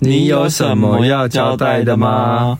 你有什么要交代的吗？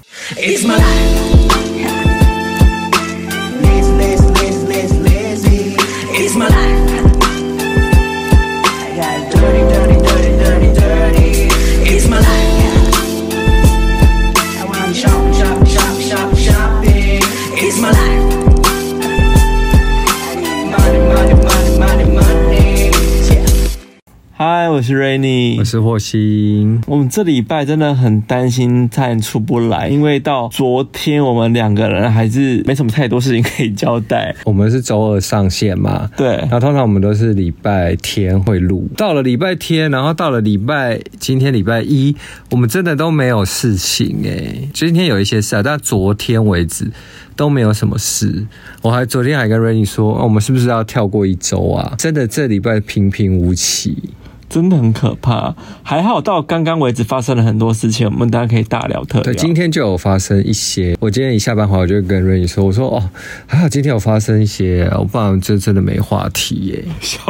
我是 Rainy，我是霍星。我们这礼拜真的很担心菜出不来，因为到昨天我们两个人还是没什么太多事情可以交代。我们是周二上线嘛？对。然后通常我们都是礼拜天会录，到了礼拜天，然后到了礼拜今天礼拜一，我们真的都没有事情哎。今天有一些事啊，但昨天为止都没有什么事。我还昨天还跟 Rainy 说，哦，我们是不是要跳过一周啊？真的这礼拜平平无奇。真的很可怕，还好到刚刚为止发生了很多事情，我们大家可以大聊特聊。对，今天就有发生一些。我今天一下班回来，我就跟 Rainy 说：“我说哦，还好今天有发生一些，我不然就真的没话题耶。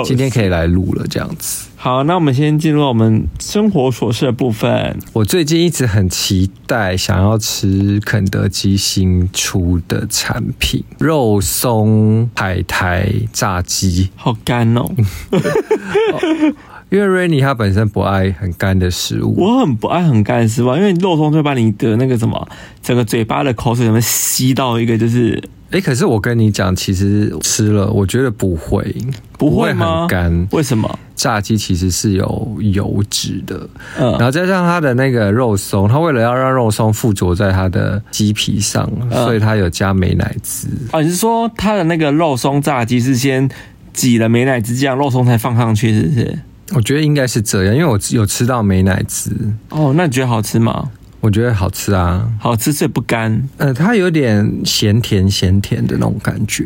今天可以来录了，这样子。好，那我们先进入我们生活琐事的部分。我最近一直很期待想要吃肯德基新出的产品——肉松海苔炸鸡，好干哦。哦因为 Rainy 他本身不爱很干的食物，我很不爱很干的食物，因为肉松会把你的那个什么，整个嘴巴的口水什么吸到一个就是，哎，可是我跟你讲，其实吃了，我觉得不会，不会很干？为什么？炸鸡其实是有油脂的，嗯，然后加上它的那个肉松，它为了要让肉松附着在它的鸡皮上，嗯，所以它有加美乃滋。啊，你是说它的那个肉松炸鸡是先挤了美乃滋酱，肉松才放上去，是不是？我觉得应该是这样，因为我有吃到美乃滋。哦，那你觉得好吃吗？我觉得好吃啊，好吃，所以不干。呃，它有点咸甜咸甜的那种感觉。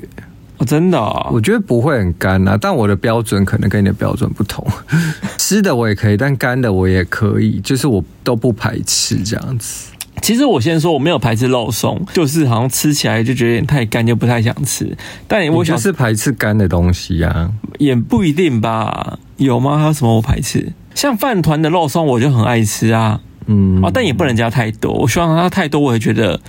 哦，真的哦？我觉得不会很干啊，但我的标准可能跟你的标准不同。湿的我也可以，但干的我也可以，就是我都不排斥这样子。其实我先说我没有排斥肉松，就是好像吃起来就觉得有点太干，就不太想吃。但我想是排斥干的东西呀、啊，也不一定吧？有吗？还有什么我排斥？像饭团的肉松，我就很爱吃啊。嗯，啊，但也不能加太多。我希望它太多，我也觉得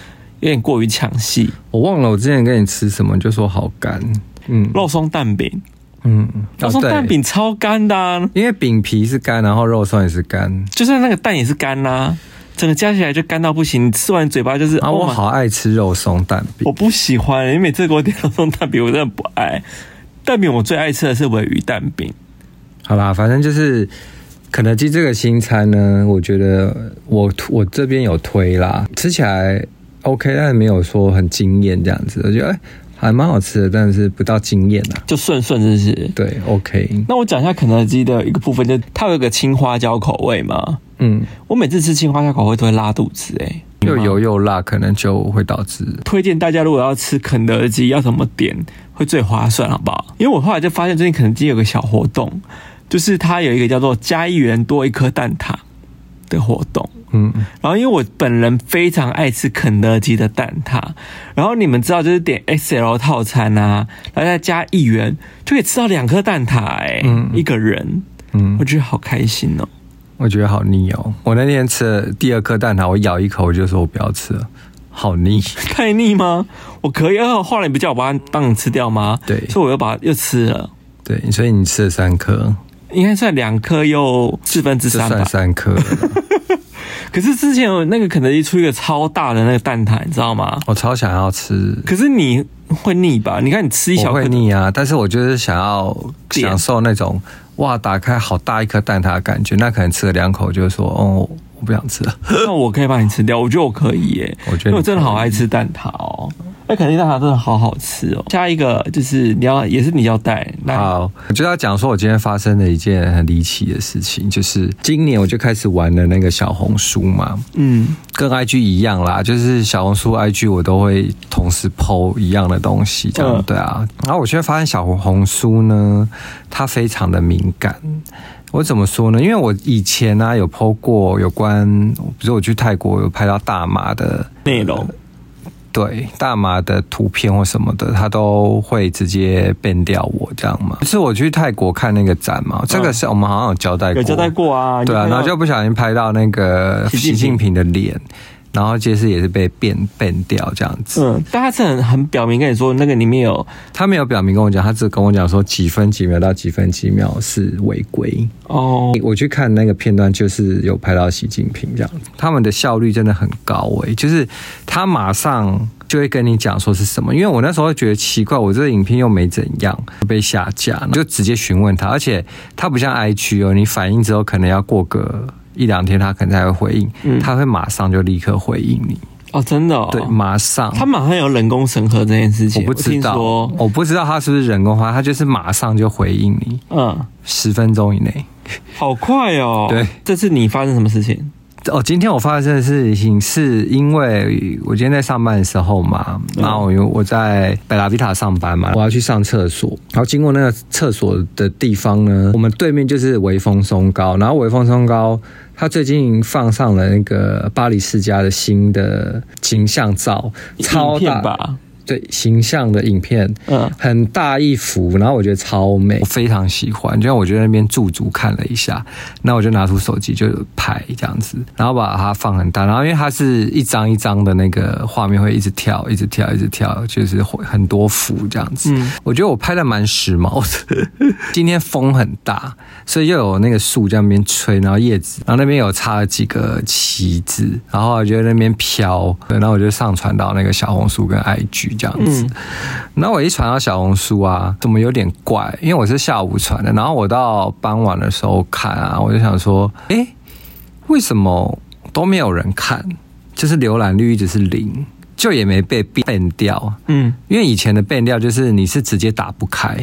有点过于抢戏。我忘了我之前跟你吃什么，就说好干。嗯，肉松蛋饼。嗯，肉松蛋饼超干的、啊，因为饼皮是干，然后肉松也是干，就算那个蛋也是干呐、啊。整个加起来就干到不行，你吃完嘴巴就是。啊，我好爱吃肉松蛋饼。我不喜欢，你每次给我点肉松蛋饼，我真的不爱。蛋饼我最爱吃的是鮪鱼蛋饼。好啦，反正就是肯德基这个新餐呢，我觉得我我这边有推啦，吃起来 OK，但是没有说很惊艳这样子。我觉得哎，还蛮好吃的，但是不到惊艳啊，就顺顺是不是？对，OK。那我讲一下肯德基的一个部分，就它有一个青花椒口味嘛。嗯，我每次吃青花椒口味都会拉肚子，欸，哎，又油又辣，可能就会导致。推荐大家如果要吃肯德基，要怎么点会最划算，好不好？因为我后来就发现最近肯德基有个小活动，就是它有一个叫做加一元多一颗蛋挞的活动。嗯，然后因为我本人非常爱吃肯德基的蛋挞，然后你们知道就是点 XL 套餐啊，然后再加一元就可以吃到两颗蛋挞，欸，哎，嗯，一个人，嗯，我觉得好开心哦。我觉得好腻哦！我那天吃了第二颗蛋挞，我咬一口我就说我不要吃了，好腻，太腻吗？我可以，啊，后来你不叫我把它当你吃掉吗？对，所以我又把它又吃了。对，所以你吃了三颗，应该算两颗又四分之三吧，算三颗。可是之前有那个肯德基出一个超大的那个蛋挞，你知道吗？我超想要吃，可是你会腻吧？你看你吃一小块会腻啊，但是我就是想要享受那种。哇！打开好大一颗蛋挞的感觉，那可能吃了两口就说：“哦，我不想吃了。”那我可以帮你吃掉，我觉得我可以耶。我觉得因为我真的好爱吃蛋挞哦。那肯德基蛋挞真的好好吃哦。下一个就是你要，也是你要带。好，我就要讲说，我今天发生了一件很离奇的事情，就是今年我就开始玩了那个小红书嘛。嗯，跟 IG 一样啦，就是小红书、IG 我都会同时 po 一样的东西，这样、嗯、对啊。然后我现在发现小红书呢，它非常的敏感。我怎么说呢？因为我以前呢、啊、有 po 过有关，比如我去泰国有拍到大麻的内容。对大麻的图片或什么的，他都会直接 ban 掉我这样嘛。是我去泰国看那个展嘛，这个是我们好像有交代过，有交代过啊。对啊，然后就不小心拍到那个习近平的脸。然后其实也是被变变掉这样子，嗯，但他是很很表明跟你说那个里面有，他没有表明跟我讲，他只跟我讲说几分几秒到几分几秒是违规哦。我去看那个片段，就是有拍到习近平这样子，他们的效率真的很高诶，就是他马上就会跟你讲说是什么，因为我那时候会觉得奇怪，我这个影片又没怎样被下架，就直接询问他，而且他不像 IG 哦，你反应之后可能要过个。一两天他可能才会回应，嗯、他会马上就立刻回应你。哦，真的、哦，对，马上，他马上有人工审核这件事情，我不知道，我，我不知道他是不是人工化，他就是马上就回应你，嗯，十分钟以内，好快哦，对，这次你发生什么事情？哦，今天我发生的事情是因为我今天在上班的时候嘛，然后因为我在贝拉比塔上班嘛，我要去上厕所，然后经过那个厕所的地方呢，我们对面就是微风松糕，然后微风松糕。它最近放上了那个巴黎世家的新的形象照，超大吧。对形象的影片，嗯，很大一幅，然后我觉得超美，我非常喜欢。就像我觉得那边驻足看了一下，那我就拿出手机就拍这样子，然后把它放很大，然后因为它是一张一张的那个画面会一直跳，一直跳，一直跳，就是会很多幅这样子。嗯，我觉得我拍的蛮时髦的。今天风很大，所以又有那个树在那边吹，然后叶子，然后那边有插了几个旗子，然后我觉得那边飘，然后我就上传到那个小红书跟 IG。这样子，那我一传到小红书啊，怎么有点怪？因为我是下午传的，然后我到傍晚的时候看啊，我就想说，哎，为什么都没有人看？就是浏览率一直是零，就也没被 ban 掉。嗯，因为以前的 ban 掉就是你是直接打不开，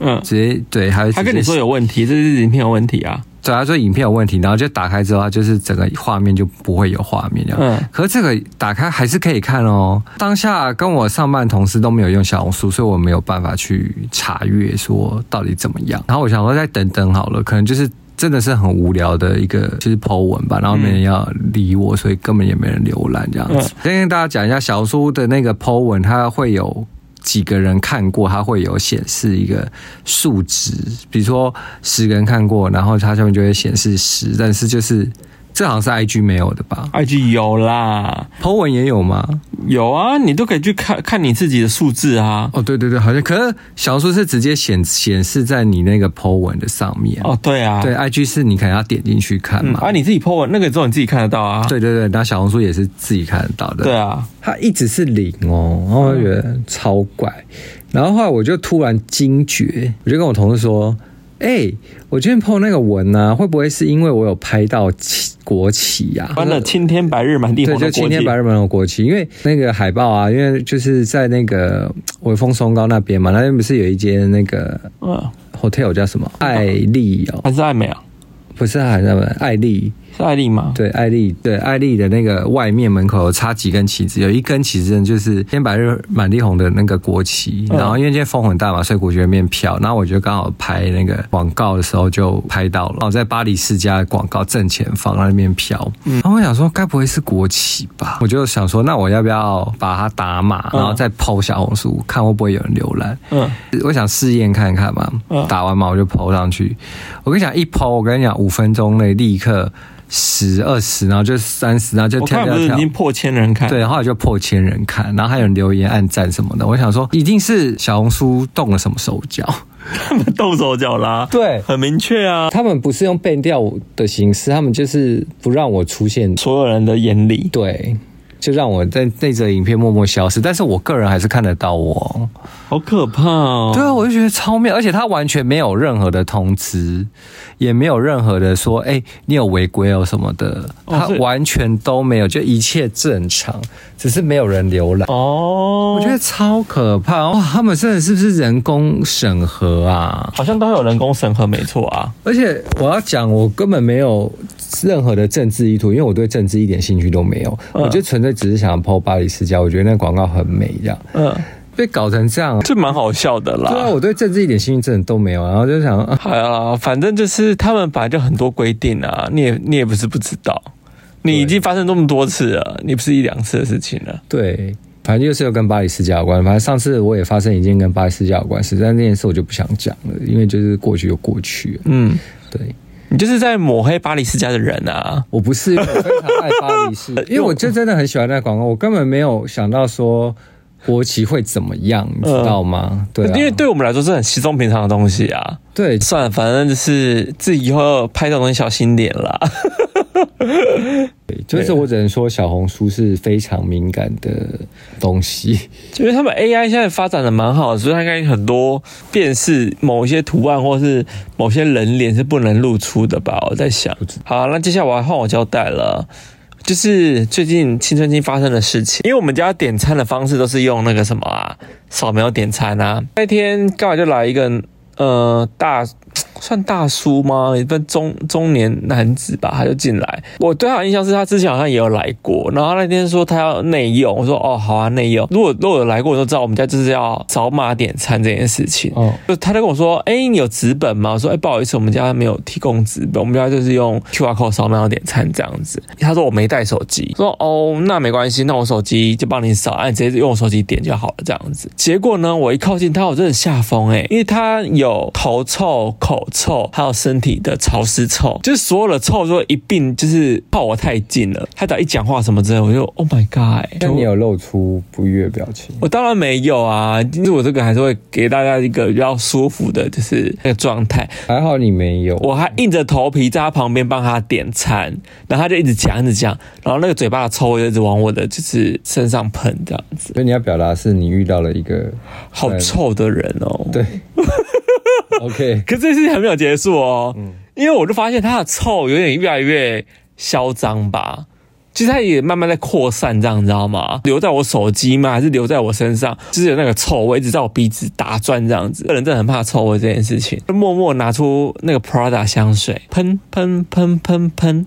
嗯，直接对，还他跟你说有问题，这是影片有问题啊。对，他说影片有问题，然后就打开之后，就是整个画面就不会有画面这样。嗯，可是这个打开还是可以看哦。当下跟我上班同事都没有用小红书，所以我没有办法去查阅说到底怎么样。然后我想说再等等好了，可能就是真的是很无聊的一个就是 po 文吧，然后没人要理我，所以根本也没人浏览这样子。先跟大家讲一下小红书的那个 po 文，它会有。几个人看过，它会有显示一个数值，比如说十个人看过，然后它上面就会显示十，但是就是。这好像是 IG 没有的吧？IG 有啦，po 文也有吗？有啊，你都可以去看看你自己的数字啊。哦，对对对，好像可是小说是直接显显示在你那个 po 文的上面。哦，对啊，对，IG 是你可能要点进去看嘛。嗯、啊，你自己 po 文那个之后你自己看得到啊。对对对，那小红书也是自己看得到的。对啊，它一直是零哦，然后我就觉得超怪，然后后来我就突然惊觉，我就跟我同事说。哎、欸，我今天 po 那个文呢、啊，会不会是因为我有拍到旗国旗呀、啊？翻了青天白日满地红的国旗。对，就青天白日满地红国旗。因为那个海报啊，因为就是在那个微风松高那边嘛，那边不是有一间那个呃 hotel 叫什么？爱丽哦，还是爱美啊？不是还是爱丽。是艾丽吗？对，艾丽，对，艾丽的那个外面门口有插几根旗子，有一根旗子就是青天白日满地红的那个国旗。嗯、然后因为今天风很大嘛，所以国旗那边飘。然后我就刚好拍那个广告的时候就拍到了，然后在巴黎世家广告正前方那面飘。嗯，然后我想说，该不会是国旗吧？我就想说，那我要不要把它打码，然后再 po 小红书，看会不会有人浏览？嗯，我想试验看看嘛。嗯，打完码我就 po 上去。我跟你讲，一 po，我跟你讲，五分钟内立刻。十二十，然后就三十，然后就跳跳跳，已经破千人看。对，后来就破千人看，然后还有人留言、按赞什么的。我想说，一定是小红书动了什么手脚，他们动手脚啦。对，很明确啊。他们不是用 ban 掉的形式，他们就是不让我出现所有人的眼里。对。就让我在那则影片默默消失，但是我个人还是看得到我，好可怕哦！对啊，我就觉得超妙，而且他完全没有任何的通知，也没有任何的说，哎，你有违规哦什么的，他完全都没有，就一切正常，只是没有人浏览哦。我觉得超可怕哇！他们真的是不是人工审核啊？好像都有人工审核，没错啊。而且我要讲，我根本没有任何的政治意图，因为我对政治一点兴趣都没有，我就纯粹。只是想 po 巴黎世家，我觉得那广告很美，这样，嗯，被搞成这样，这蛮好笑的啦。对啊，我对政治一点兴趣真的都没有，然后就想，好呀，反正就是他们本来就很多规定啊，你也你也不是不知道，你已经发生那么多次了，你不是一两次的事情了，对。反正就是有跟巴黎世家有关。反正上次我也发生一件跟巴黎世家有关事，但那件事我就不想讲了，因为就是过去就过去了。嗯，对，你就是在抹黑巴黎世家的人啊！我不是，我非常爱巴黎世家，因为我就真的很喜欢那广告，我根本没有想到说。国旗会怎么样？你知道吗？嗯、对、啊，因为对我们来说是很稀松平常的东西啊。对，算了，反正就是自己以后拍这种东西小心点啦。对，就是我只能说，小红书是非常敏感的东西，因 为他们 AI 现在发展的蛮好的，所以它应该很多辨识某一些图案或是某些人脸是不能露出的吧？我在想。好，那接下来我要换我交代了。就是最近青春期发生的事情，因为我们家点餐的方式都是用那个什么啊，扫描点餐啊。那天刚好就来一个呃大。算大叔吗？一个中中年男子吧，他就进来。我对他的印象是他之前好像也有来过，然后那天说他要内用，我说哦好啊内用。如果如果有来过，我都知道我们家就是要扫码点餐这件事情。哦，就他就跟我说，哎、欸，你有纸本吗？我说，哎、欸，不好意思，我们家没有提供纸本，我们家就是用 QR code 扫码点餐这样子。他说我没带手机，说哦那没关系，那我手机就帮你扫，哎，直接用我手机点就好了这样子。结果呢，我一靠近他，我真的吓疯哎，因为他有头臭口。臭，还有身体的潮湿臭，就是所有的臭都一并，就是靠我太近了。他只要一讲话什么之类，我就 Oh my God！那你有露出不悦表情？我当然没有啊，就是我这个还是会给大家一个比较舒服的，就是那个状态。还好你没有，我还硬着头皮在他旁边帮他点餐，然后他就一直讲，一直讲，然后那个嘴巴的臭味就一直往我的就是身上喷，这样子。所以你要表达是你遇到了一个好臭的人哦。对。OK，可是这事情还没有结束哦，嗯，因为我就发现它的臭有点越来越嚣张吧，其实它也慢慢在扩散，这样你知道吗？留在我手机吗？还是留在我身上？就是有那个臭味一直在我鼻子打转这样子。个人真的很怕臭味这件事情，就默默拿出那个 Prada 香水，喷喷喷喷喷。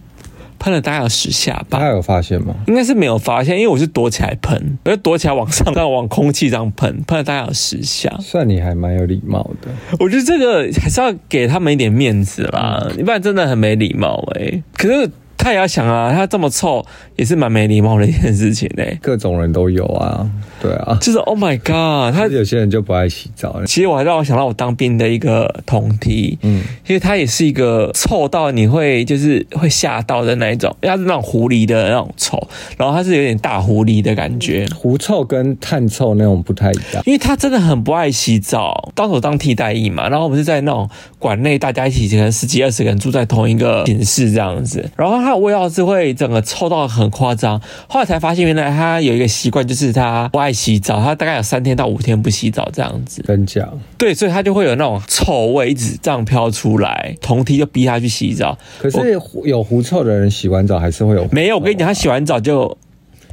喷了大概有十下吧，他有发现吗？应该是没有发现，因为我是躲起来喷，我就躲起来往上，再往空气这样喷，喷了大概有十下。算你还蛮有礼貌的，我觉得这个还是要给他们一点面子啦，嗯、一般真的很没礼貌哎、欸。可是。他也要想啊，他这么臭也是蛮没礼貌的一件事情嘞、欸。各种人都有啊，对啊，就是 Oh my God，他有些人就不爱洗澡。其实我还让我想到我当兵的一个同梯，嗯，因为他也是一个臭到你会就是会吓到的那一种，他是那种狐狸的那种臭，然后他是有点大狐狸的感觉。狐臭跟碳臭那种不太一样，因为他真的很不爱洗澡，当时我当替代役嘛，然后我们是在那种馆内，大家一起可能十几二十个人住在同一个寝室这样子，然后他的。味道是会整个臭到很夸张，后来才发现原来他有一个习惯，就是他不爱洗澡，他大概有三天到五天不洗澡这样子。真假？对，所以他就会有那种臭味一直这样飘出来，同梯就逼他去洗澡。可是有狐臭的人洗完澡还是会有？没有，我跟你讲，他洗完澡就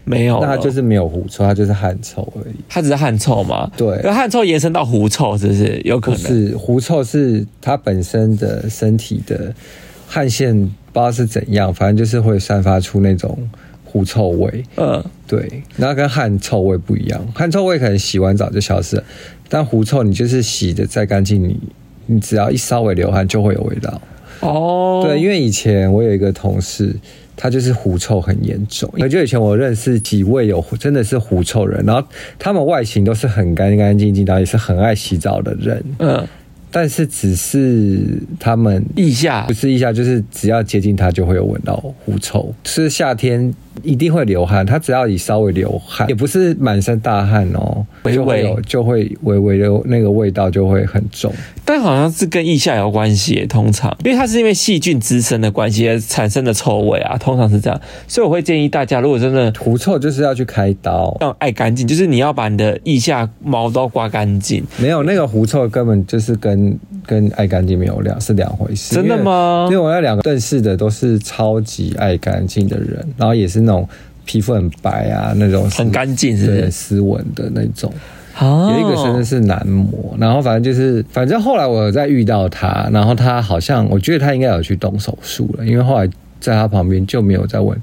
没有，那他就是没有狐臭，他就是汗臭而已。他只是汗臭吗？对，那汗臭延伸到狐臭，是不是有可能？是狐臭是他本身的身体的汗腺。不知道是怎样，反正就是会散发出那种狐臭味。嗯，对，那跟汗臭味不一样。汗臭味可能洗完澡就消失了，但狐臭你就是洗的再干净，你你只要一稍微流汗就会有味道。哦，对，因为以前我有一个同事，他就是狐臭很严重。就以前我认识几位有真的是狐臭人，然后他们外形都是很干干净净，然后也是很爱洗澡的人。嗯。但是只是他们腋下，不是腋下，就是只要接近它就会有闻到狐臭。是夏天。一定会流汗，它只要你稍微流汗，也不是满身大汗哦，微微就会就会微微的那个味道就会很重。但好像是跟腋下有关系，通常因为它是因为细菌滋生的关系而产生的臭味啊，通常是这样。所以我会建议大家，如果真的狐臭，就是要去开刀，要爱干净，就是你要把你的腋下毛都刮干净。没有那个狐臭，根本就是跟跟爱干净没有两是两回事。真的吗？因为我那两个认识的都是超级爱干净的人，然后也是。那种皮肤很白啊，那种很干净，是很斯文的那种。有一个真的是男模，然后反正就是，反正后来我再遇到他，然后他好像，我觉得他应该有去动手术了，因为后来在他旁边就没有再闻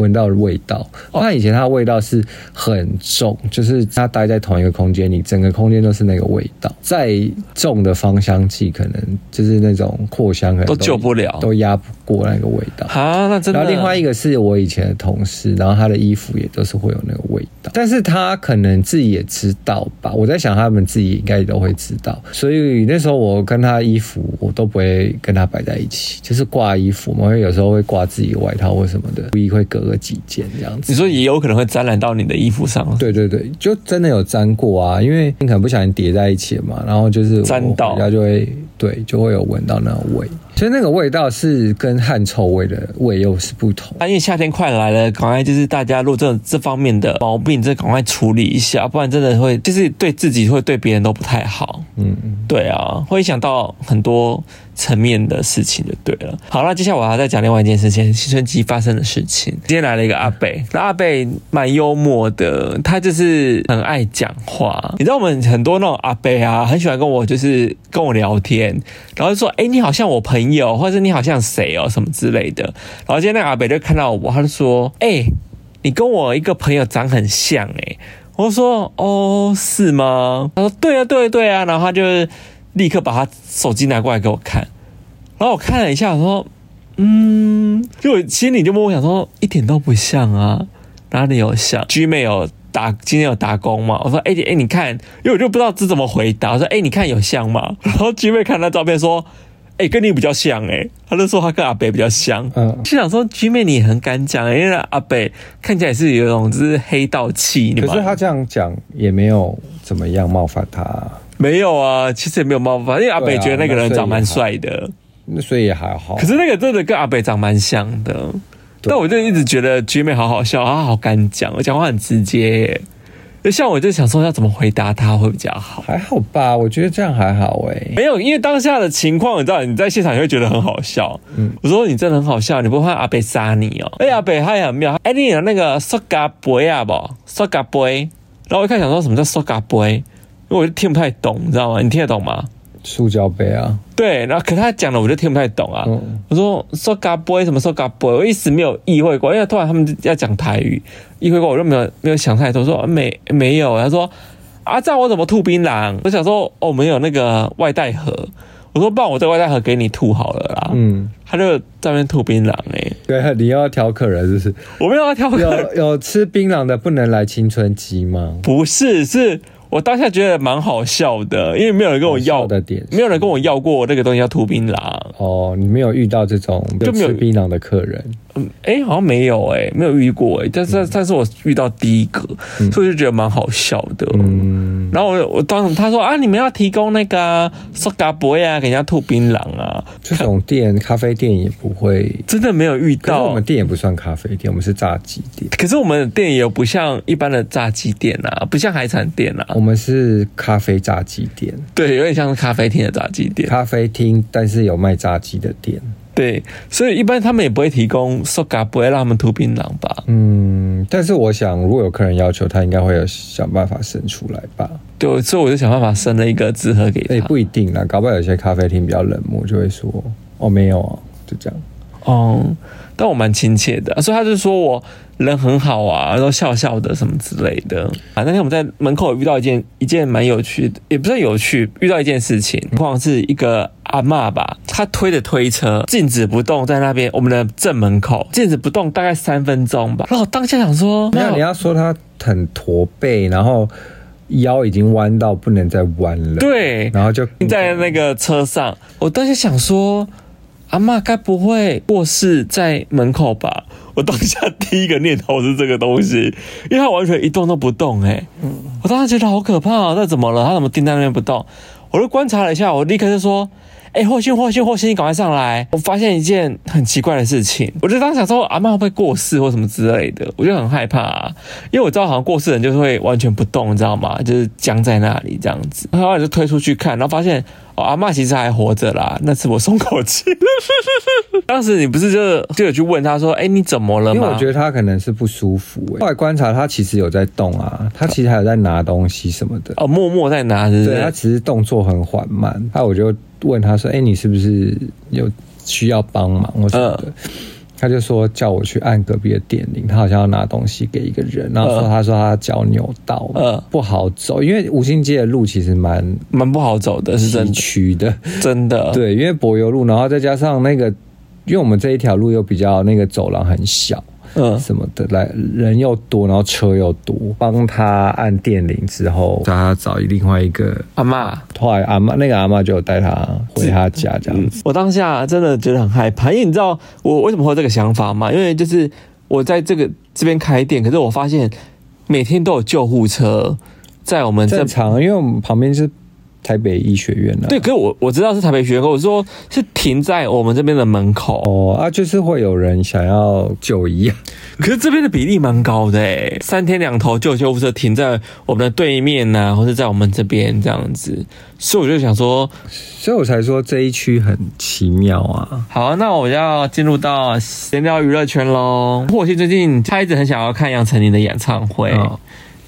闻到的味道。我看以前它的味道是很重，就是它待在同一个空间里，整个空间都是那个味道。再重的芳香剂，可能就是那种扩香，可能都救不了，都压不过那个味道。啊，那真的。然后另外一个是我以前的同事，然后他的衣服也都是会有那个味道，但是他可能自己也知道吧。我在想，他们自己应该也都会知道。所以那时候我跟他衣服，我都不会跟他摆在一起，就是挂衣服嘛，因为有时候会挂自己的外套或什么的，故意会隔个几件这样子。你说也有可能会沾染到你的衣服上？对对对，就真的有沾过啊，因为你可能不小心叠在一起嘛，然后就是沾到，然后就会对，就会有闻到那个味。其实那个味道是跟汗臭味的味又是不同。啊因为夏天快来了，赶快就是大家如果这这方面的毛病，就赶快处理一下，不然真的会就是对自己会对别人都不太好。嗯嗯，对啊，会影响到很多层面的事情就对了。好，那接下来我还要再讲另外一件事情，青春期发生的事情。今天来了一个阿贝，那阿贝蛮幽默的，他就是很爱讲话。你知道我们很多那种阿贝啊，很喜欢跟我就是跟我聊天，然后就说：“哎，你好像我朋友。”，或者你好像谁哦，什么之类的。然后今天那个阿北就看到我，他就说：“哎、你跟我一个朋友长很像哎。”我说：“哦，是吗？”他说：“对啊，对啊对啊。”然后他就立刻把他手机拿过来给我看。然后我看了一下，我说：“嗯，就我心里就默默想说，一点都不像啊，哪里有像？G 妹有打，今天有打工吗？”我说：“哎、欸、哎、欸，你看，因为我就不知道这怎么回答。”我说：“哎、欸，你看有像吗？” 然后 G 妹看那照片说。哎、欸，跟你比较像哎、欸，他就说他跟阿北比较像。嗯，就想说 G 妹你很敢讲、欸，因为阿北看起来是有一种就是黑道气。可是他这样讲也没有怎么样冒犯他、啊。没有啊，其实也没有冒犯，因为阿北觉得那个人长蛮帅的，那所以也还好。可是那个真的跟阿北长蛮像的，但我就一直觉得 G 妹好好笑，她好敢讲，我讲话很直接、就。像我就想说要怎么回答他会比较好，还好吧？我觉得这样还好哎、欸。没有，因为当下的情况，你知道你在现场你会觉得很好笑。嗯，我说你真的很好笑，你不怕阿北杀你哦？哎、欸，阿北他也很妙。哎、欸，你有那个塑嘎杯啊不？塑嘎杯。然后我一开始想说什么叫塑嘎杯，因为我就听不太懂，你知道吗？你听得懂吗？塑胶杯啊，对，然后可是他讲的我就听不太懂啊。嗯、我说说嘎 boy 什么说嘎 boy，，我一时没有意会过，因为突然他们要讲台语，意会过我就没有没有想太多，说没没有。他说啊，这样我怎么吐槟榔？我想说哦，我们有那个外带盒，我说不然我这外带盒给你吐好了啦。嗯，他就在那边吐槟榔哎。对，你又要挑客人，就是我没有要挑客人。有有吃槟榔的不能来青春期吗？不是，是。我当下觉得蛮好笑的，因为没有人跟我要的点，没有人跟我要过那个东西，要吐槟榔。哦，你没有遇到这种就没有槟榔的客人？嗯，哎、欸，好像没有、欸，哎，没有遇过、欸，哎，但是但是我遇到第一个，嗯、所以就觉得蛮好笑的。嗯，然后我我当时他说啊，你们要提供那个塑胶杯啊，给人家吐槟榔啊，这种店咖啡店也不会，真的没有遇到。我们店也不算咖啡店，我们是炸鸡店。可是我们的店也不像一般的炸鸡店啊，不像海产店啊。我们是咖啡炸鸡店，对，有点像是咖啡厅的炸鸡店。咖啡厅，但是有卖炸鸡的店。对，所以一般他们也不会提供塑胶，不会让他们吐槟榔吧？嗯，但是我想，如果有客人要求，他应该会有想办法生出来吧？对，所以我就想办法生了一个纸盒给他。也不一定啦，搞不好有些咖啡厅比较冷漠，就会说哦，没有啊，就这样。哦，但我蛮亲切的，所以他就说我人很好啊，然后笑笑的什么之类的。啊，那天我们在门口遇到一件一件蛮有趣的，也不是有趣，遇到一件事情，情况是一个阿嬷吧，她推着推车静止不动在那边我们的正门口静止不动大概三分钟吧。然后我当下想说，没有，你要说她很驼背，然后腰已经弯到不能再弯了，对，然后就在那个车上，我当时想说。阿嬷该不会过世在门口吧？我当下第一个念头是这个东西，因为它完全一动都不动，哎，我当时觉得好可怕啊！那怎么了？他怎么定在那边不动？我就观察了一下，我立刻就说。哎，霍心，霍心，霍心，你赶快上来！我发现一件很奇怪的事情，我就当时想说阿嬷会不会过世或什么之类的，我就很害怕啊，因为我知道好像过世人就是会完全不动，你知道吗？就是僵在那里这样子。然后我就推出去看，然后发现哦，阿嬷其实还活着啦，那次我松口气。当时你不是就就有去问他说，哎，你怎么了吗？因为我觉得他可能是不舒服。后来观察他其实有在动啊，他其实还有在拿东西什么的。哦，默默在拿是不是？对，他其实动作很缓慢。那我就。问他说：“哎、欸，你是不是有需要帮忙？或什么的？”嗯、他就说叫我去按隔壁的电铃，他好像要拿东西给一个人，然后说他说他脚扭到，嗯，不好走，因为五星街的路其实蛮蛮不好走的，是真曲的，真的。对，因为柏油路，然后再加上那个，因为我们这一条路又比较那个走廊很小。嗯，什么的来人又多，然后车又多，帮他按电铃之后，叫他找另外一个阿嬷，后来阿嬷那个阿嬷就带他回他家这样子。我当下真的觉得很害怕，因为你知道我为什么会有这个想法吗？因为就是我在这个这边开店，可是我发现每天都有救护车在我们正常，因为我们旁边是。台北医学院呢、啊？对，可是我我知道是台北医学院，可我说是停在我们这边的门口哦啊，就是会有人想要就医，可是这边的比例蛮高的哎，三天两头就有救护车停在我们的对面呐、啊，或者在我们这边这样子，所以我就想说，所以我才说这一区很奇妙啊。好，那我要进入到闲聊娱乐圈喽。霍信最近他一直很想要看杨丞琳的演唱会。哦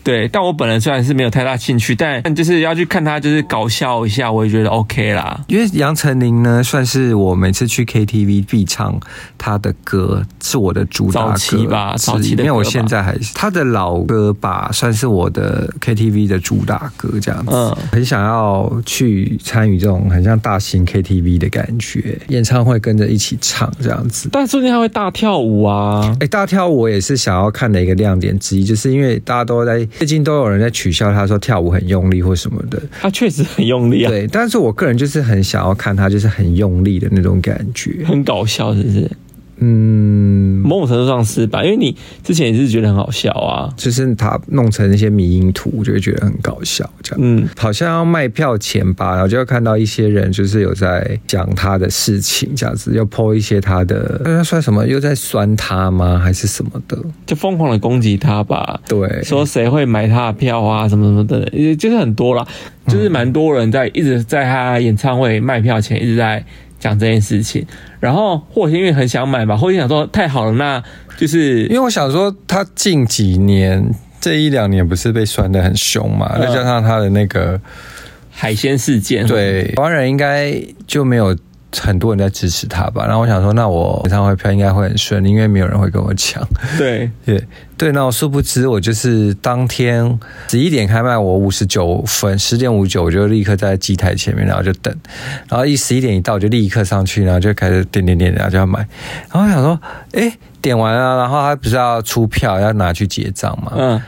对，但我本人虽然是没有太大兴趣，但就是要去看他，就是搞笑一下，我也觉得 OK 啦。因为杨丞琳呢，算是我每次去 KTV 必唱他的歌，是我的主打歌早期吧，早期的。因为我现在还是他的老歌吧，算是我的 KTV 的主打歌这样子。嗯，很想要去参与这种很像大型 KTV 的感觉，演唱会跟着一起唱这样子。但说不定他会大跳舞啊！哎，大跳舞也是想要看的一个亮点之一，就是因为大家都在。最近都有人在取笑他，说跳舞很用力或什么的。他确实很用力啊。对，但是我个人就是很想要看他，就是很用力的那种感觉，很搞笑，是不是？嗯，某种程度上是吧？因为你之前也是觉得很好笑啊，就是他弄成那些迷因图，我就会觉得很搞笑，这样。嗯，好像要卖票前吧，然后就会看到一些人就是有在讲他的事情，这样子，又 po 一些他的，那算什么？又在酸他吗？还是什么的？就疯狂的攻击他吧。对，说谁会买他的票啊，什么什么的，也就是很多啦，就是蛮多人在一直在他演唱会卖票前一直在。讲这件事情，然后霍心因为很想买嘛，霍心想说太好了，那就是因为我想说他近几年这一两年不是被酸的很凶嘛，再加上他的那个海鲜事件，对，台湾人应该就没有。很多人在支持他吧，然后我想说，那我演唱会票应该会很顺利，因为没有人会跟我抢。对 对对，那我殊不知，我就是当天十一点开卖，我五十九分，十点五九我就立刻在机台前面，然后就等，然后一十一点一到，我就立刻上去，然后就开始点点点，然后就要买。然后我想说，哎，点完了，然后他不是要出票，要拿去结账嘛？嗯。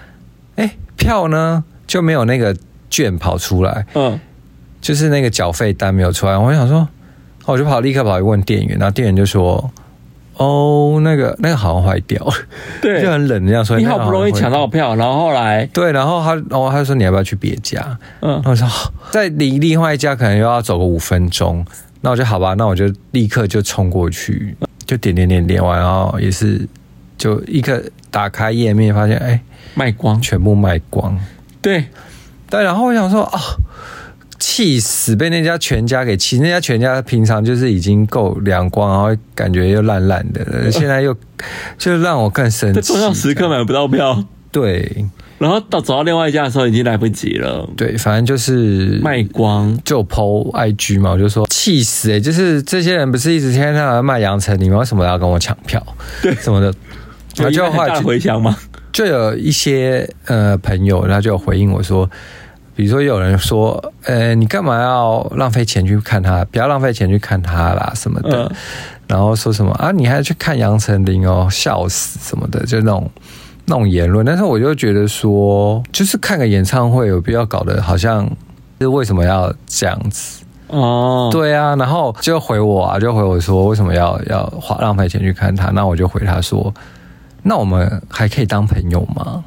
哎，票呢就没有那个券跑出来，嗯，就是那个缴费单没有出来，我想说。我就跑，立刻跑去问店员，然后店员就说：“哦，那个那个好像坏掉了。”对，就很冷这样说。你好不容易抢到票，然后后来对，然后他，然后他就说：“你要不要去别家？”嗯，我说：“在离另外一家可能又要走个五分钟。”那我就好吧，那我就立刻就冲过去，就点点点点完，然后也是就立刻打开页面，发现哎，卖光，全部卖光。对，对，然后我想说啊。哦气死！被那家全家给气，那家全家平常就是已经够凉光，然后感觉又烂烂的，现在又就让我更生气。重要时刻买不到票，对。然后到走到另外一家的时候已经来不及了，对，反正就是卖光就 po IG 嘛，我就说气死哎、欸！就是这些人不是一直天天在卖杨丞琳，为什么要跟我抢票？对，什么的，然后就大回响吗？就有一些呃朋友，他就有回应我说。比如说，有人说：“呃，你干嘛要浪费钱去看他？不要浪费钱去看他啦，什么的。嗯”然后说什么啊？你还去看杨丞琳哦？笑死什么的，就那种那种言论。但是我就觉得说，就是看个演唱会，有必要搞得好像是为什么要这样子？哦，对啊。然后就回我啊，就回我说，为什么要要花浪费钱去看他？那我就回他说：“那我们还可以当朋友吗？”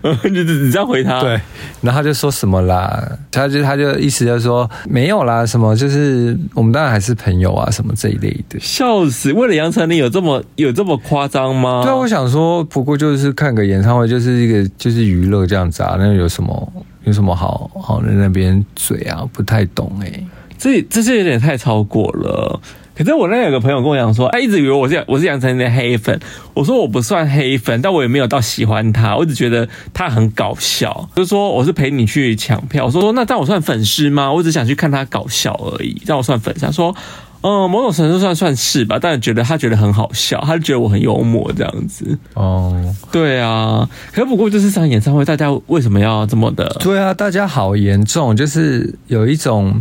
你 你这样回他，对，然后他就说什么啦？他就他就意思就是说没有啦，什么就是我们当然还是朋友啊，什么这一类的。笑死！为了杨丞琳有这么有这么夸张吗？对啊，我想说，不过就是看个演唱会，就是一个就是娱乐这样子啊，那有什么有什么好好在那边嘴啊？不太懂哎、欸，这这是有点太超过了。可是我那有个朋友跟我讲说，他，一直以为我是我是杨丞琳的黑粉。我说我不算黑粉，但我也没有到喜欢他，我只觉得他很搞笑。就是说我是陪你去抢票。我说说那这样我算粉丝吗？我只想去看他搞笑而已，这样我算粉丝。他说嗯，某种程度上算是吧，但是觉得他觉得很好笑，他就觉得我很幽默这样子。哦，对啊，可是不过就是上演唱会，大家为什么要这么的？对啊，大家好严重，就是有一种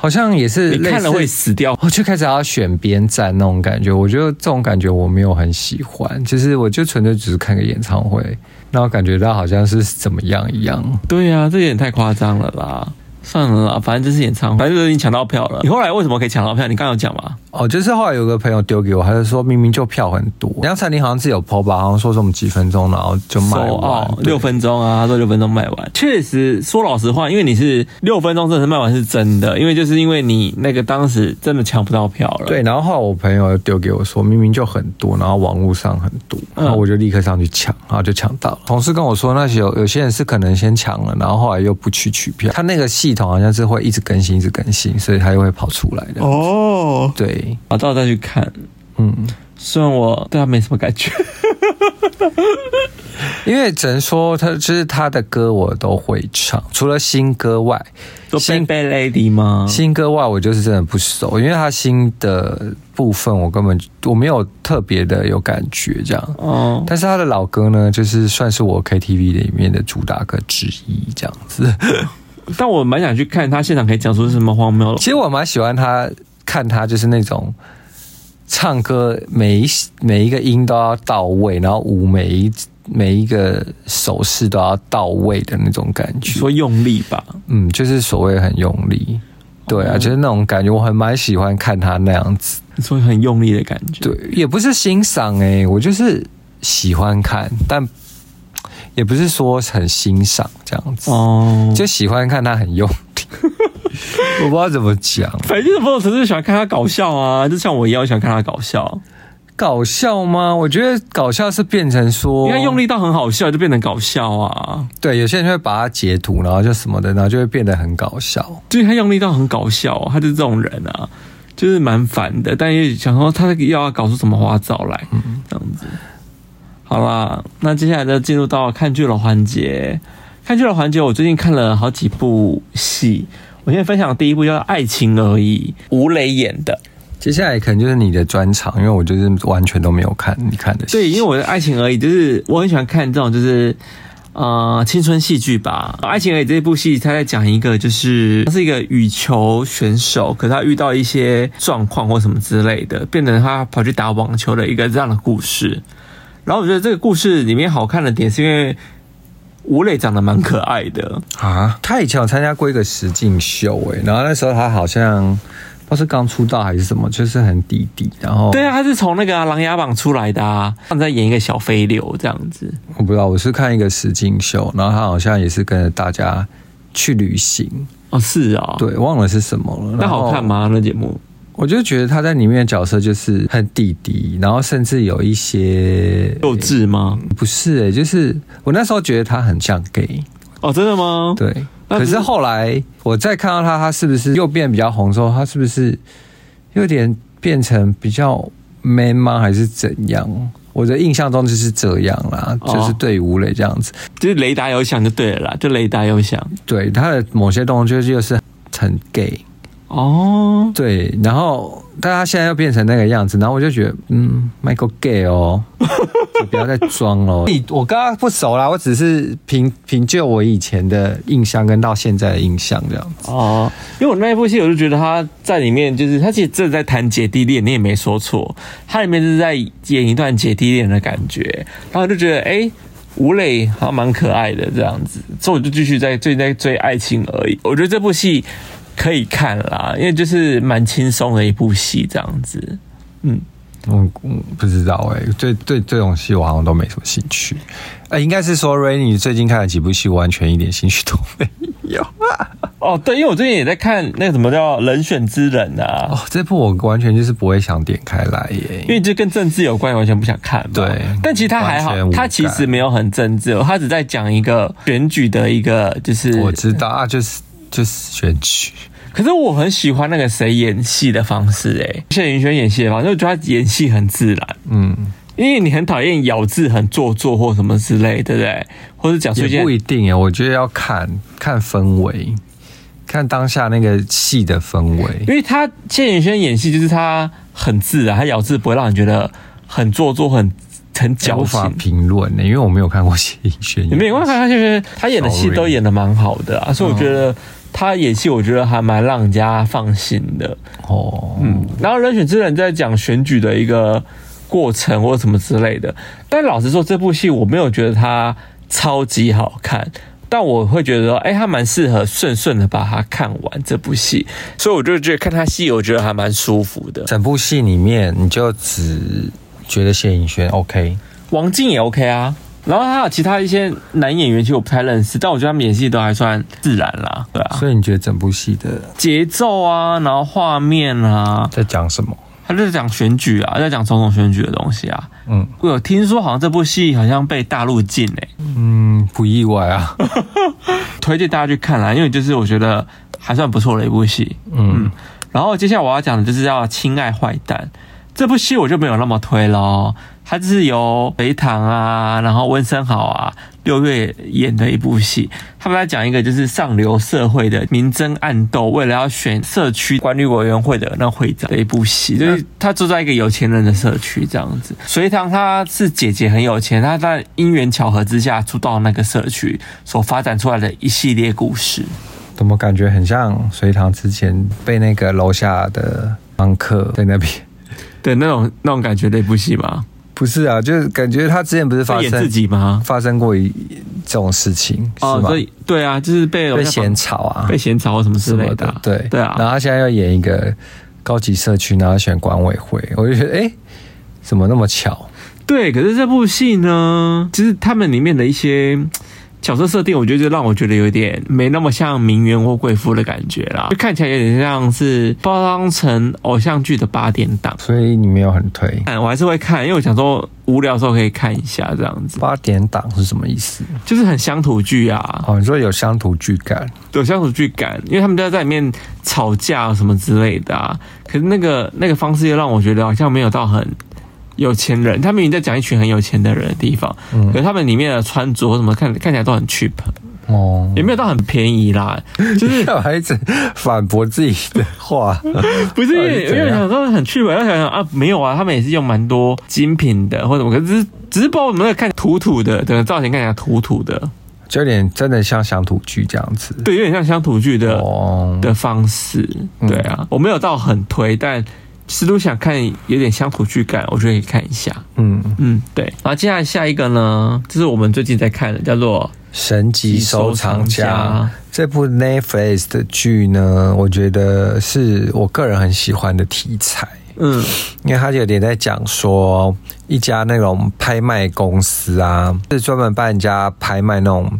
好像也是你看了会死掉，我就开始要选边站那种感觉。我觉得这种感觉我没有很喜欢，其实我就纯粹只是看个演唱会，然后感觉到好像是怎么样一样。对啊，这有点太夸张了啦。算了啦，反正这是演唱会，反正就是已经抢到票了。你后来为什么可以抢到票？你刚刚有讲吗？哦，就是后来有个朋友丢给我，他就说明明就票很多，然后餐厅好像自己有 po 吧，好像说什么几分钟，然后就卖完，哦，六分钟啊，他说六分钟卖完。确实，说老实话，因为你是六分钟真的是卖完是真的，因为就是因为你那个当时真的抢不到票了。对，然后后来我朋友又丢给我说，明明就很多，然后网络上很多，然后我就立刻上去抢，然后就抢到了。同事跟我说，那些有有些人是可能先抢了，然后后来又不去取票，他那个系统好像是会一直更新，一直更新，所以他又会跑出来的。哦，对，啊，到再去看，嗯，虽然我对他没什么感觉，因为只能说他就是他的歌我都会唱，除了新歌外，新 Bad Lady 吗？新歌外我就是真的不熟，因为他新的部分我根本我没有特别的有感觉这样。哦，但是他的老歌呢，就是算是我 KTV 里面的主打歌之一这样子。但我蛮想去看他现场可以讲出什么荒谬的。其实我蛮喜欢他，看他就是那种唱歌每一每一个音都要到位，然后舞每一每一个手势都要到位的那种感觉。说用力吧，嗯，就是所谓很用力。对啊，就是那种感觉，我很蛮喜欢看他那样子，所以很用力的感觉。对，也不是欣赏哎、欸，我就是喜欢看，但。也不是说很欣赏这样子哦，就喜欢看他很用力，我不知道怎么讲。反正就是某种程度喜欢看他搞笑啊，就像我一样喜欢看他搞笑。搞笑吗？我觉得搞笑是变成说，因为用力到很好笑，就变成搞笑啊。对，有些人会把它截图，然后就什么的，然后就会变得很搞笑。就是他用力到很搞笑，他就是这种人啊，就是蛮烦的。但也想说他要要搞出什么花招来，嗯，这样子。好啦，那接下来就进入到看剧的环节。看剧的环节，我最近看了好几部戏。我现在分享的第一部叫《爱情而已》，吴磊演的。接下来可能就是你的专场，因为我就是完全都没有看你看的戏。对，因为我的《爱情而已》就是我很喜欢看这种就是呃青春戏剧吧。《爱情而已》这部戏，他在讲一个就是他是一个羽球选手，可是他遇到一些状况或什么之类的，变成他跑去打网球的一个这样的故事。然后我觉得这个故事里面好看的点是因为吴磊长得蛮可爱的啊。他以前有参加过一个实境秀诶，然后那时候他好像不是刚出道还是什么，就是很弟弟。然后对啊，他是从那个《琅琊榜》出来的啊，他在演一个小飞流这样子。我不知道，我是看一个实境秀，然后他好像也是跟着大家去旅行哦，是啊，对，忘了是什么了。那好看吗？那节目？我就觉得他在里面的角色就是很弟弟，然后甚至有一些幼稚吗？不是诶、欸，就是我那时候觉得他很像 gay 哦，真的吗？对。可是后来我再看到他，他是不是又变比较红之后，他是不是有点变成比较 man 吗？还是怎样？我的印象中就是这样啦，哦、就是对吴磊这样子，就是雷达有响就对了啦，就雷达有响。对他的某些动作就是很 gay。哦，对，然后但他现在又变成那个样子，然后我就觉得，嗯，Michael Gay 哦，就不要再装了。你我跟他不熟啦，我只是凭凭就我以前的印象跟到现在的印象这样子。哦，因为我那一部戏，我就觉得他在里面，就是他其实真的在谈姐弟恋，你也没说错，他里面就是在演一段姐弟恋的感觉，然后我就觉得，哎，吴磊好像蛮可爱的这样子，所以我就继续在追在追爱情而已。我觉得这部戏。可以看啦，因为就是蛮轻松的一部戏，这样子。嗯，我不知道哎、欸，对对，这种戏我好像都没什么兴趣。哎、欸，应该是说 Rainy 最近看了几部戏，完全一点兴趣都没有。哦，对，因为我最近也在看那个什么叫《人选之人》啊。哦，这部我完全就是不会想点开来耶，因为这跟政治有关，完全不想看。对，但其实他还好，他其实没有很政治，他只在讲一个选举的一个，就是我知道啊，就是。就是选曲，可是我很喜欢那个谁演戏的方式，哎，谢云轩演戏的方式，我觉得他演戏很自然，嗯，因为你很讨厌咬字很做作或什么之类，对不对？或者讲出一件不一定哎，我觉得要看看氛围，看当下那个戏的氛围，因为他谢盈萱演戏就是他很自然，他咬字不会让人觉得很做作、很很矫情。无法评论呢，因为我没有看过谢盈萱，你没有看他谢他演的戏都演的蛮好的啊，所以我觉得他演戏，我觉得还蛮让人家放心的哦。嗯，然后《人选之人》在讲选举的一个过程或什么之类的，但老实说，这部戏我没有觉得它超级好看。但我会觉得说，哎，他蛮适合顺顺的把它看完这部戏，所以我就觉得看他戏，我觉得还蛮舒服的。整部戏里面，你就只觉得谢颖轩 OK，王静也 OK 啊，然后还有其他一些男演员，其实我不太认识，但我觉得他们演戏都还算自然啦，对啊。所以你觉得整部戏的节奏啊，然后画面啊，在讲什么？他就是讲选举啊，在讲总统选举的东西啊。嗯，我有听说好像这部戏好像被大陆禁诶。嗯，不意外啊。推荐大家去看啦，因为就是我觉得还算不错的一部戏。嗯，嗯，然后接下来我要讲的就是叫《亲爱坏蛋》这部戏，我就没有那么推喽。它就是由隋唐啊，然后温升豪啊，六月演的一部戏。他们在讲一个就是上流社会的明争暗斗，为了要选社区管理委员会的那会长的一部戏。就是他住在一个有钱人的社区这样子。隋唐他是姐姐很有钱，他在因缘巧合之下住到那个社区，所发展出来的一系列故事。怎么感觉很像隋唐之前被那个楼下的房客在那边的那种那种感觉的一部戏吗？不是啊，就是感觉他之前不是发生自己吗？发生过一这种事情哦，所以对啊，就是被被嫌吵啊，被嫌吵什么之类的，的。对对啊，然后他现在要演一个高级社区，然后选管委会，我就觉得哎，怎么那么巧？对，可是这部戏呢，其实他们里面的一些。角色设定，我觉得就让我觉得有点没那么像名媛或贵妇的感觉啦，就看起来有点像是包装成偶像剧的八点档。所以你没有很推？我还是会看，因为我想说无聊的时候可以看一下这样子。八点档是什么意思？就是很乡土剧啊。哦，你说有乡土剧感，有乡土剧感，因为他们都要在里面吵架什么之类的啊。可是那个那个方式又让我觉得好像没有到很。有钱人，他明明在讲一群很有钱的人的地方，嗯，可是他们里面的穿着什么看看起来都很 cheap，哦，也没有到很便宜啦，就是小孩子反驳自己的话，不是因为因为想说很 cheap，要想想啊，没有啊，他们也是用蛮多精品的或者什么，可是只是只是不知道我们在看土土的，整个造型看起来土土的，就有点真的像乡土剧这样子，对，有点像乡土剧的、哦、的方式，对啊，我没有到很推，但。其实都想看有点乡土剧感，我觉得可以看一下。嗯嗯，对。然后接下来下一个呢，就是我们最近在看的，叫做《神级收藏家》这部 Netflix 的剧呢，我觉得是我个人很喜欢的题材。嗯，因为它有点在讲说一家那种拍卖公司啊，是专门帮人家拍卖那种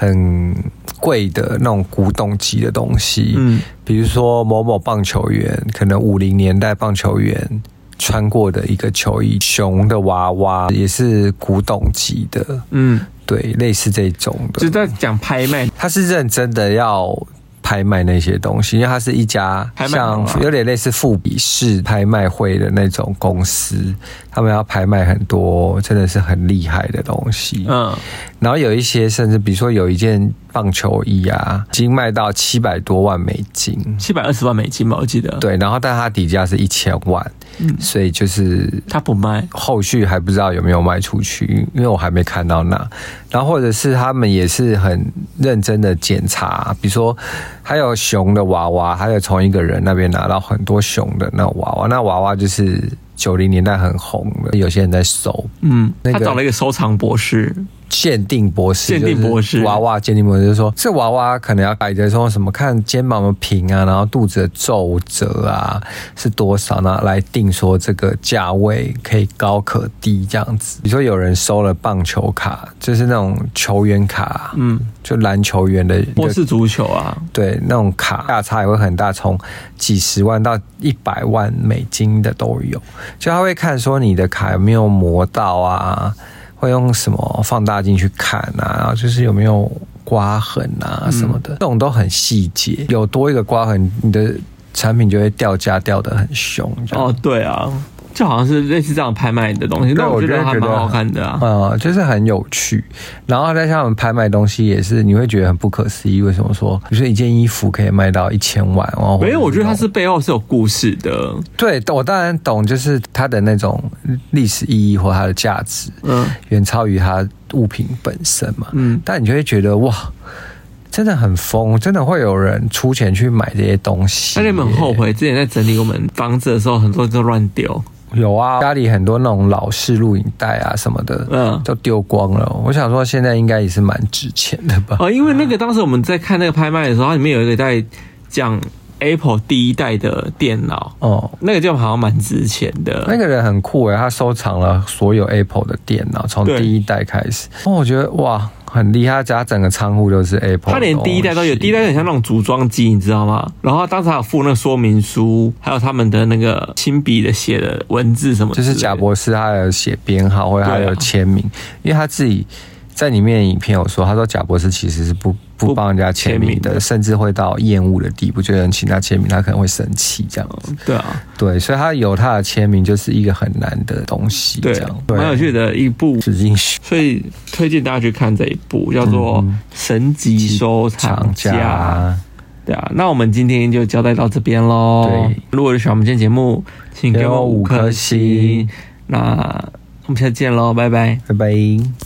很。贵的那种古董级的东西，嗯，比如说某某棒球员，可能五零年代棒球员穿过的一个球衣，熊的娃娃也是古董级的，嗯，对，类似这种的，就在讲拍卖，他是认真的要。拍卖那些东西，因为它是一家像有点类似富比士拍卖会的那种公司，他们要拍卖很多真的是很厉害的东西。嗯，然后有一些甚至比如说有一件棒球衣啊，已经卖到七百多万美金，七百二十万美金吧，我记得。对，然后但它底价是一千万，嗯，所以就是它不卖，后续还不知道有没有卖出去，因为我还没看到那。然后或者是他们也是很认真的检查，比如说。还有熊的娃娃，还有从一个人那边拿到很多熊的那娃娃，那娃娃就是九零年代很红的，有些人在收。嗯，他找了一个收藏博士。鉴定博士，鉴定博士，娃娃鉴定博士就说，这娃娃可能要摆着说什么，看肩膀的平啊，然后肚子的皱褶啊是多少呢？来定说这个价位可以高可低这样子。比如说有人收了棒球卡，就是那种球员卡，嗯，就篮球员的或是足球啊，对，那种卡价差也会很大，从几十万到一百万美金的都有。就他会看说你的卡有没有磨到啊。会用什么放大镜去看啊？然后就是有没有刮痕啊什么的，嗯、这种都很细节。有多一个刮痕，你的产品就会掉价掉得很凶。哦，对啊，就好像是类似这样拍卖的东西，那我觉得还蛮好看的啊，嗯，就是很有趣。然后在像我们拍卖东西也是，你会觉得很不可思议，为什么说，比如说一件衣服可以卖到一千万？哦，没有，我觉得它是背后是有故事的。对，我当然懂，就是它的那种历史意义或它的价值，嗯，远超于它物品本身嘛，嗯。但你就会觉得哇。真的很疯，真的会有人出钱去买这些东西。那你们很后悔之前在整理我们房子的时候，很多人都乱丢。有啊，家里很多那种老式录影带啊什么的，嗯，都丢光了。我想说，现在应该也是蛮值钱的吧？哦，因为那个当时我们在看那个拍卖的时候，它里面有一个在讲 Apple 第一代的电脑，哦，那个就好像蛮值钱的。那个人很酷诶，他收藏了所有 Apple 的电脑，从第一代开始。哦，我觉得哇。很厉害，他家整个仓库都是 Apple，他连第一代都有，第一代很像那种组装机，你知道吗？然后他当时还有附那个说明书，还有他们的那个亲笔的写的文字什么，就是贾博士他有写编号或者他有签名，啊、因为他自己。在里面影片有说，他说贾博士其实是不不帮人家签名的，甚至会到厌恶的地步，觉得人请他签名，他可能会生气这样子。对啊，对，所以他有他的签名就是一个很难的东西，这样对，蛮有趣的一部纸巾，所以推荐大家去看这一部叫做《神级收藏家》。对啊，那我们今天就交代到这边喽。对，如果喜欢我们今天节目，请给我五颗星。那我们下次见喽，拜拜，拜拜。